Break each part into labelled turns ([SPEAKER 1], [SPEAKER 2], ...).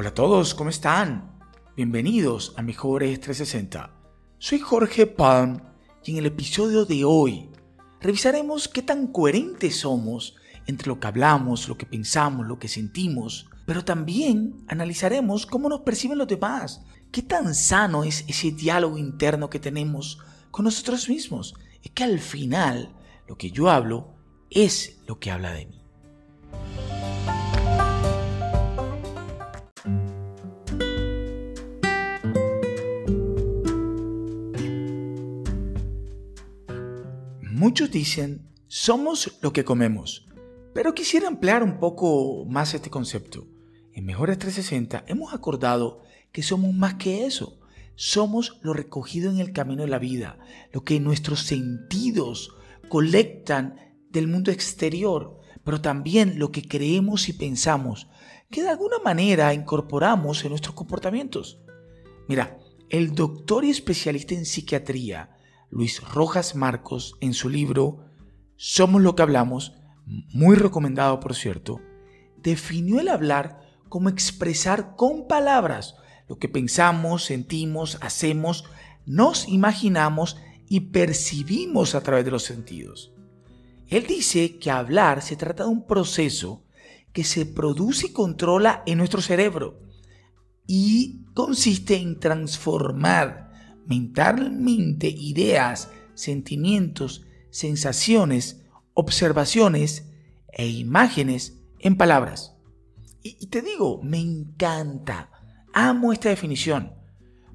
[SPEAKER 1] Hola a todos, ¿cómo están? Bienvenidos a Mejores 360. Soy Jorge Palm y en el episodio de hoy revisaremos qué tan coherentes somos entre lo que hablamos, lo que pensamos, lo que sentimos, pero también analizaremos cómo nos perciben los demás, qué tan sano es ese diálogo interno que tenemos con nosotros mismos. Es que al final lo que yo hablo es lo que habla de mí. Muchos dicen, somos lo que comemos, pero quisiera ampliar un poco más este concepto. En Mejores 360 hemos acordado que somos más que eso. Somos lo recogido en el camino de la vida, lo que nuestros sentidos colectan del mundo exterior, pero también lo que creemos y pensamos, que de alguna manera incorporamos en nuestros comportamientos. Mira, el doctor y especialista en psiquiatría, Luis Rojas Marcos, en su libro Somos lo que hablamos, muy recomendado por cierto, definió el hablar como expresar con palabras lo que pensamos, sentimos, hacemos, nos imaginamos y percibimos a través de los sentidos. Él dice que hablar se trata de un proceso que se produce y controla en nuestro cerebro y consiste en transformar mentalmente ideas, sentimientos, sensaciones, observaciones e imágenes en palabras. Y, te digo, me encanta, amo esta definición,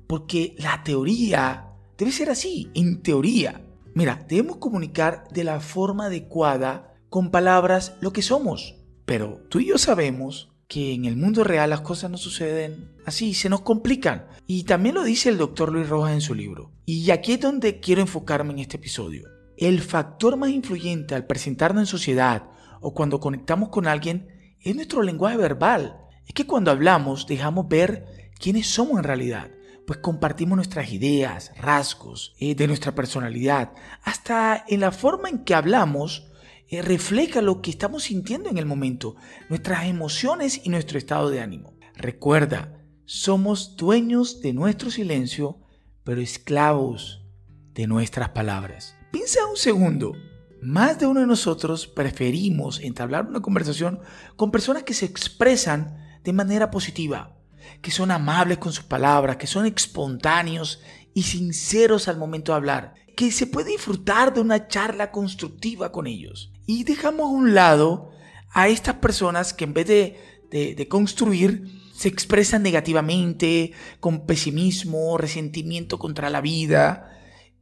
[SPEAKER 1] porque la teoría debe ser así, en teoría. Mira, debemos comunicar de la forma adecuada con palabras lo que somos, pero tú y yo sabemos que en el mundo real las cosas no suceden así, se nos complican. Y también lo dice el doctor Luis Rojas en su libro. Y aquí es donde quiero enfocarme en este episodio. El factor más influyente al presentarnos en sociedad o cuando conectamos con alguien es nuestro lenguaje verbal. Es que cuando hablamos dejamos ver quiénes somos en realidad, pues compartimos nuestras ideas, rasgos eh, de nuestra personalidad, hasta en la forma en que hablamos eh, refleja lo que estamos sintiendo en el momento, nuestras emociones y nuestro estado de ánimo. Recuerda, somos dueños de nuestro silencio, pero esclavos de nuestras palabras. Piensa un segundo. Más de uno de nosotros preferimos entablar una conversación con personas que se expresan de manera positiva, que son amables con sus palabras, que son espontáneos y sinceros al momento de hablar, que se puede disfrutar de una charla constructiva con ellos. Y dejamos a un lado a estas personas que en vez de, construir, se expresan negativamente, con pesimismo, resentimiento contra la vida.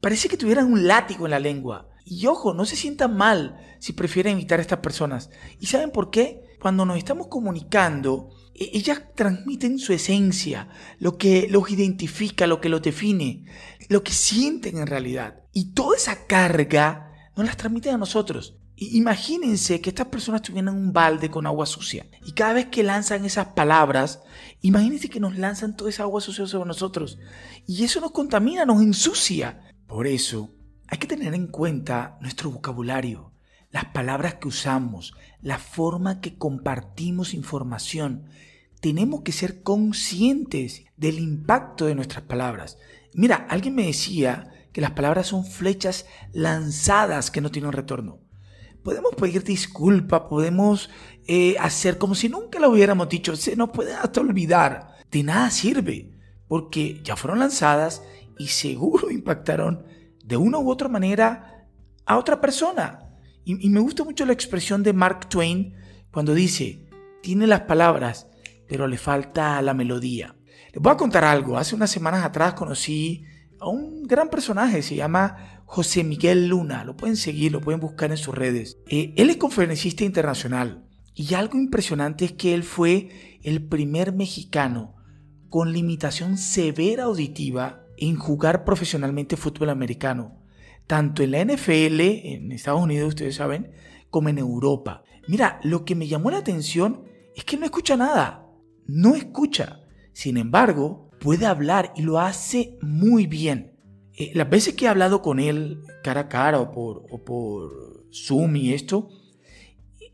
[SPEAKER 1] Parece que tuvieran un látigo en la lengua. Y ojo, no se sientan mal si prefieren evitar a estas personas. ¿Y saben por qué? Cuando nos estamos comunicando, e-, ellas transmiten su esencia, lo que los identifica, lo que los define, lo que sienten en realidad. Y toda esa carga nos las transmiten a nosotros. Imagínense que estas personas tuvieran un balde con agua sucia y cada vez que lanzan esas palabras, imagínense que nos lanzan toda esa agua sucia sobre nosotros y eso nos contamina, nos ensucia. Por eso hay que tener en cuenta nuestro vocabulario, las palabras que usamos, la forma que compartimos información. Tenemos que ser conscientes del impacto de nuestras palabras. Mira, alguien me decía que las palabras son flechas lanzadas que no tienen retorno podemos pedir disculpa, podemos eh, hacer como si nunca lo hubiéramos dicho, se nos puede hasta olvidar. De nada sirve, porque ya fueron lanzadas y seguro impactaron de una u otra manera a otra persona. Y, y me gusta mucho la expresión de Mark Twain cuando dice, tiene las palabras, pero le falta la melodía. Les voy a contar algo. Hace unas semanas atrás conocí a un gran personaje, se llama José Miguel Luna. Lo pueden seguir, lo pueden buscar en sus redes. Eh, él es conferencista internacional y algo impresionante es que él fue el primer mexicano con limitación severa auditiva en jugar profesionalmente fútbol americano, tanto en la NFL, en Estados Unidos, ustedes saben, como en Europa. Mira, lo que me llamó la atención es que no escucha nada, no escucha. Sin embargo, puede hablar y lo hace muy bien. Eh, las veces que he hablado con él cara a cara o por, o por Zoom y esto,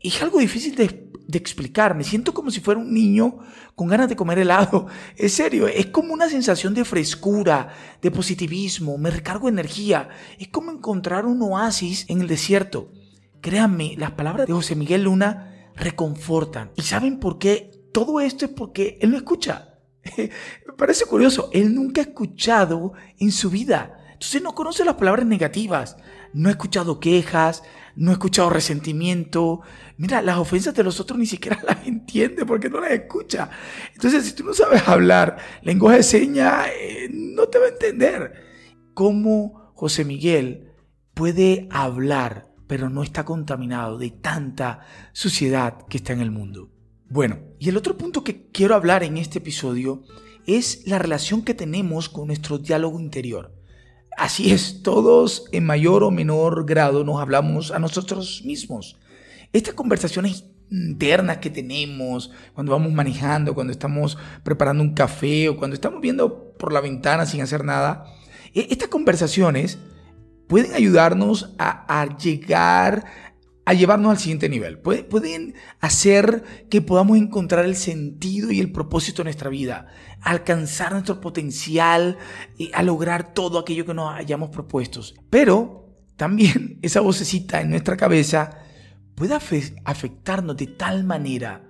[SPEAKER 1] es algo difícil de, de, explicar. Me siento como si fuera un niño con ganas de comer helado. Es serio, es como una sensación de frescura, de positivismo, me recargo energía. Es como encontrar un oasis en el desierto. Créanme, las palabras de José Miguel Luna reconfortan. ¿Y saben por qué? Todo esto es porque él no escucha. Parece curioso, él nunca ha escuchado en su vida. Entonces no conoce las palabras negativas, no ha escuchado quejas, no ha escuchado resentimiento. Mira, las ofensas de los otros ni siquiera las entiende porque no las escucha. Entonces, si tú no sabes hablar lenguaje de señas, eh, no te va a entender. ¿Cómo José Miguel puede hablar pero no está contaminado de tanta suciedad que está en el mundo. Bueno, y el otro punto que quiero hablar en este episodio es la relación que tenemos con nuestro diálogo interior. Así es, todos en mayor o menor grado nos hablamos a nosotros mismos. Estas conversaciones internas que tenemos cuando vamos manejando, cuando estamos preparando un café o cuando estamos viendo por la ventana sin hacer nada, e-, estas conversaciones pueden ayudarnos a, llegar a llevarnos al siguiente nivel. Pueden hacer que podamos encontrar el sentido y el propósito de nuestra vida, alcanzar nuestro potencial, y a lograr todo aquello que nos hayamos propuesto. Pero también esa vocecita en nuestra cabeza puede afectarnos de tal manera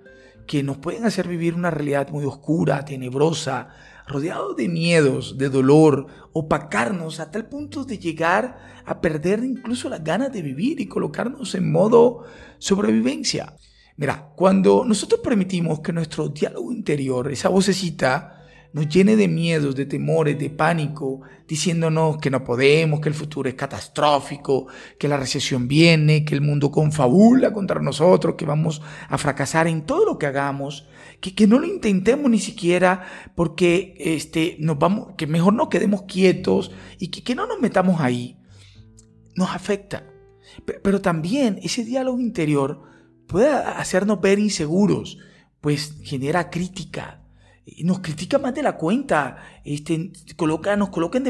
[SPEAKER 1] que nos pueden hacer vivir una realidad muy oscura, tenebrosa, rodeado de miedos, de dolor, opacarnos a tal punto de llegar a perder incluso las ganas de vivir y colocarnos en modo sobrevivencia. Mira, cuando nosotros permitimos que nuestro diálogo interior, esa vocecita, nos llene de miedos, de temores, de pánico, diciéndonos que no podemos, que el futuro es catastrófico, que la recesión viene, que el mundo confabula contra nosotros, que vamos a fracasar en todo lo que hagamos, que, que no lo intentemos ni siquiera porque este, nos vamos, que mejor no quedemos quietos y que, que no nos metamos ahí, nos afecta. Pero también ese diálogo interior puede hacernos ver inseguros, pues genera crítica, nos critica más de la cuenta, este, coloca, nos coloca en,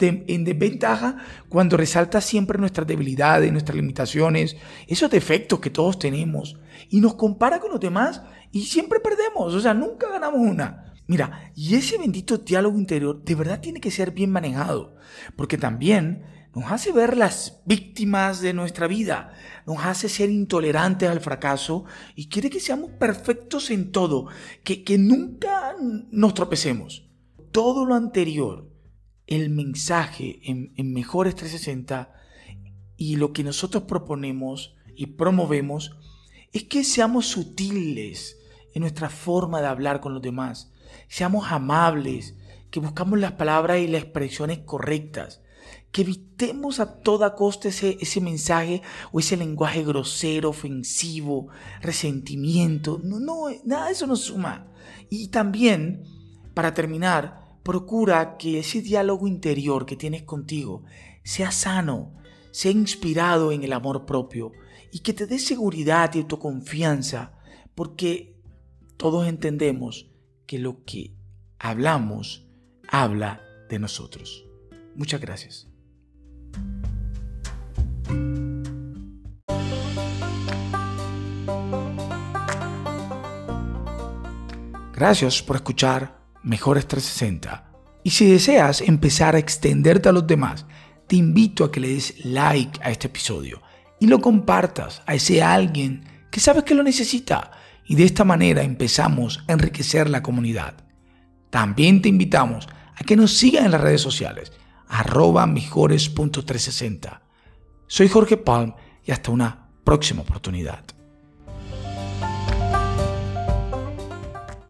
[SPEAKER 1] en desventaja cuando resalta siempre nuestras debilidades, nuestras limitaciones, esos defectos que todos tenemos, y nos compara con los demás y siempre perdemos, o sea, nunca ganamos una. Mira, y ese bendito diálogo interior de verdad tiene que ser bien manejado, porque también nos hace ver las víctimas de nuestra vida, nos hace ser intolerantes al fracaso y quiere que seamos perfectos en todo, que, que nunca nos tropecemos. Todo lo anterior, el mensaje en, en Mejores 360 y lo que nosotros proponemos y promovemos es que seamos sutiles en nuestra forma de hablar con los demás, seamos amables, que buscamos las palabras y las expresiones correctas, que evitemos a toda costa ese, ese mensaje o ese lenguaje grosero, ofensivo, resentimiento. No, no, nada de eso nos suma. Y también, para terminar, procura que ese diálogo interior que tienes contigo sea sano, sea inspirado en el amor propio y que te dé seguridad y autoconfianza, porque todos entendemos que lo que hablamos habla de nosotros. Muchas gracias. Gracias por escuchar Mejores 360. Y si deseas empezar a extenderte a los demás, te invito a que le des like a este episodio y lo compartas a ese alguien que sabes que lo necesita. Y de esta manera empezamos a enriquecer la comunidad. También te invitamos a que nos sigan en las redes sociales, arroba mejores.360. Soy Jorge Palm y hasta una próxima oportunidad.